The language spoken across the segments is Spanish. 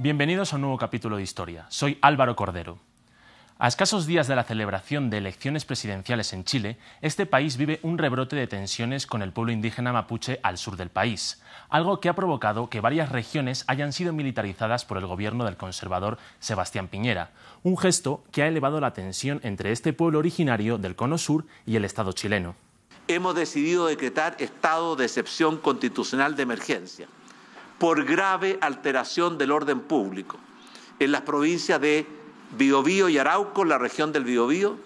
Bienvenidos a un nuevo capítulo de Historia. Soy Álvaro Cordero. A escasos días de la celebración de elecciones presidenciales en Chile, este país vive un rebrote de tensiones con el pueblo indígena mapuche al sur del país, algo que ha provocado que varias regiones hayan sido militarizadas por el gobierno del conservador Sebastián Piñera, un gesto que ha elevado la tensión entre este pueblo originario del cono sur y el Estado chileno. Hemos decidido decretar estado de excepción constitucional de emergencia por grave alteración del orden público en las provincias de Biobío y Arauco, en la región del Biobío,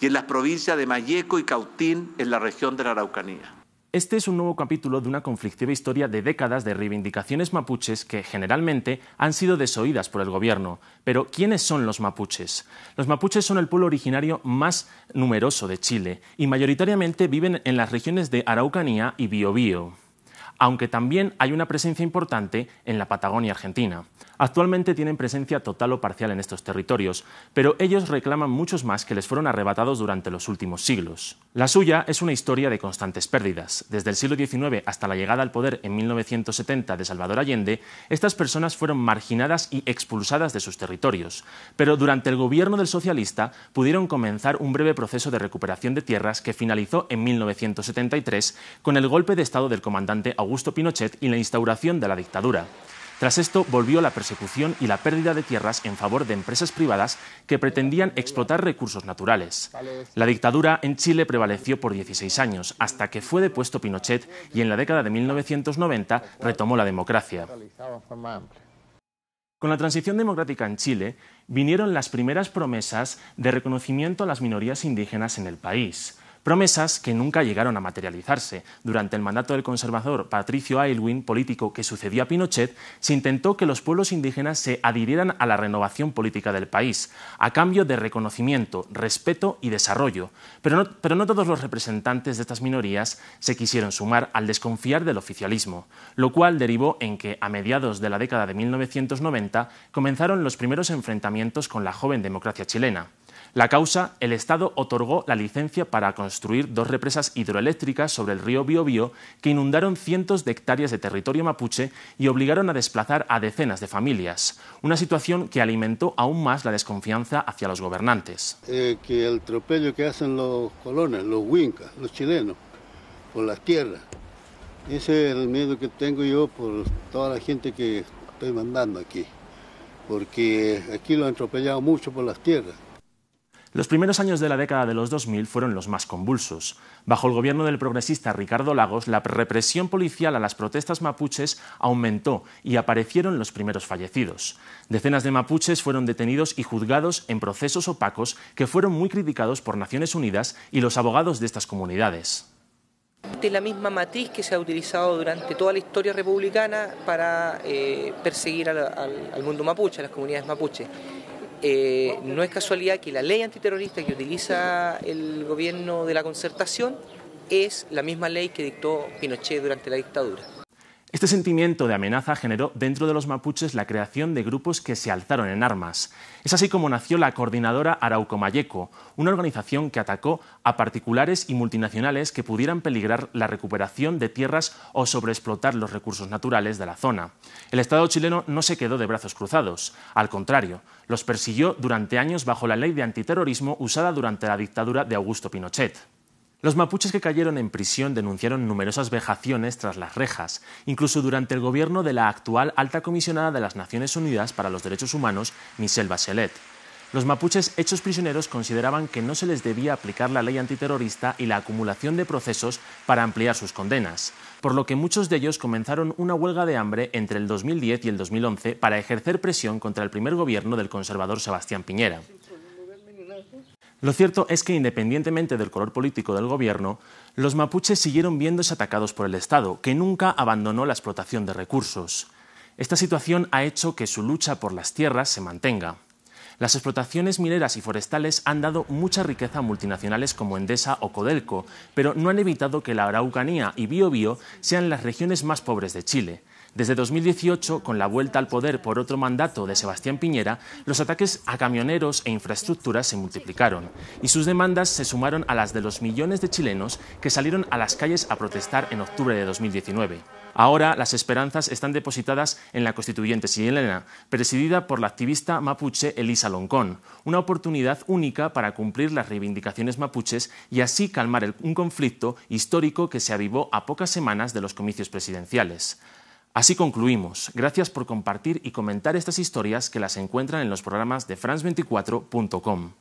y en las provincias de Mayeco y Cautín, en la región de la Araucanía. Este es un nuevo capítulo de una conflictiva historia de décadas de reivindicaciones mapuches que generalmente han sido desoídas por el gobierno. Pero, ¿quiénes son los mapuches? Los mapuches son el pueblo originario más numeroso de Chile y mayoritariamente viven en las regiones de Araucanía y Biobío aunque también hay una presencia importante en la Patagonia argentina. Actualmente tienen presencia total o parcial en estos territorios, pero ellos reclaman muchos más que les fueron arrebatados durante los últimos siglos. La suya es una historia de constantes pérdidas. Desde el siglo XIX hasta la llegada al poder en 1970 de Salvador Allende, estas personas fueron marginadas y expulsadas de sus territorios, pero durante el gobierno del socialista pudieron comenzar un breve proceso de recuperación de tierras que finalizó en 1973 con el golpe de Estado del comandante Augusto Pinochet y la instauración de la dictadura. Tras esto volvió la persecución y la pérdida de tierras en favor de empresas privadas que pretendían explotar recursos naturales. La dictadura en Chile prevaleció por 16 años, hasta que fue depuesto Pinochet y en la década de 1990 retomó la democracia. Con la transición democrática en Chile vinieron las primeras promesas de reconocimiento a las minorías indígenas en el país promesas que nunca llegaron a materializarse. Durante el mandato del conservador Patricio Aylwin, político que sucedió a Pinochet, se intentó que los pueblos indígenas se adhirieran a la renovación política del país, a cambio de reconocimiento, respeto y desarrollo. Pero no, todos los representantes de estas minorías se quisieron sumar al desconfiar del oficialismo, lo cual derivó en que, a mediados de la década de 1990, comenzaron los primeros enfrentamientos con la joven democracia chilena. La causa, el Estado otorgó la licencia para construir dos represas hidroeléctricas sobre el río Biobío que inundaron cientos de hectáreas de territorio mapuche y obligaron a desplazar a decenas de familias, una situación que alimentó aún más la desconfianza hacia los gobernantes. Eh, que el tropello que hacen los colones, los huincas, los chilenos, por las tierras, ese es el miedo que tengo yo por toda la gente que estoy mandando aquí, porque aquí lo han atropellado mucho por las tierras. Los primeros años de la década de los 2000 fueron los más convulsos. Bajo el gobierno del progresista Ricardo Lagos, la represión policial a las protestas mapuches aumentó y aparecieron los primeros fallecidos. Decenas de mapuches fueron detenidos y juzgados en procesos opacos que fueron muy criticados por Naciones Unidas y los abogados de estas comunidades de la misma matriz que se ha utilizado durante toda la historia republicana para eh, perseguir al, mundo mapuche, a las comunidades mapuche. Eh, no es casualidad que la ley antiterrorista que utiliza el gobierno de la concertación es la misma ley que dictó Pinochet durante la dictadura. Este sentimiento de amenaza generó dentro de los mapuches la creación de grupos que se alzaron en armas. Es así como nació la Coordinadora Arauco Mayeco, una organización que atacó a particulares y multinacionales que pudieran peligrar la recuperación de tierras o sobreexplotar los recursos naturales de la zona. El Estado chileno no se quedó de brazos cruzados, al contrario, los persiguió durante años bajo la ley de antiterrorismo usada durante la dictadura de Augusto Pinochet. Los mapuches que cayeron en prisión denunciaron numerosas vejaciones tras las rejas, incluso durante el gobierno de la actual alta comisionada de las Naciones Unidas para los Derechos Humanos, Michelle Bachelet. Los mapuches hechos prisioneros consideraban que no se les debía aplicar la ley antiterrorista y la acumulación de procesos para ampliar sus condenas, por lo que muchos de ellos comenzaron una huelga de hambre entre el 2010 y el 2011 para ejercer presión contra el primer gobierno del conservador Sebastián Piñera. Lo cierto es que, independientemente del color político del gobierno, los mapuches siguieron viéndose atacados por el Estado, que nunca abandonó la explotación de recursos. Esta situación ha hecho que su lucha por las tierras se mantenga. Las explotaciones mineras y forestales han dado mucha riqueza a multinacionales como Endesa o Codelco, pero no han evitado que la Araucanía y Biobío sean las regiones más pobres de Chile. Desde 2018, con la vuelta al poder por otro mandato de Sebastián Piñera, los ataques a camioneros e infraestructuras se multiplicaron y sus demandas se sumaron a las de los millones de chilenos que salieron a las calles a protestar en octubre de 2019. Ahora las esperanzas están depositadas en la constituyente chilena, presidida por la activista mapuche Elisa Loncón, una oportunidad única para cumplir las reivindicaciones mapuches y así calmar un conflicto histórico que se avivó a pocas semanas de los comicios presidenciales. Así concluimos. Gracias por compartir y comentar estas historias que las encuentran en los programas de France24.com.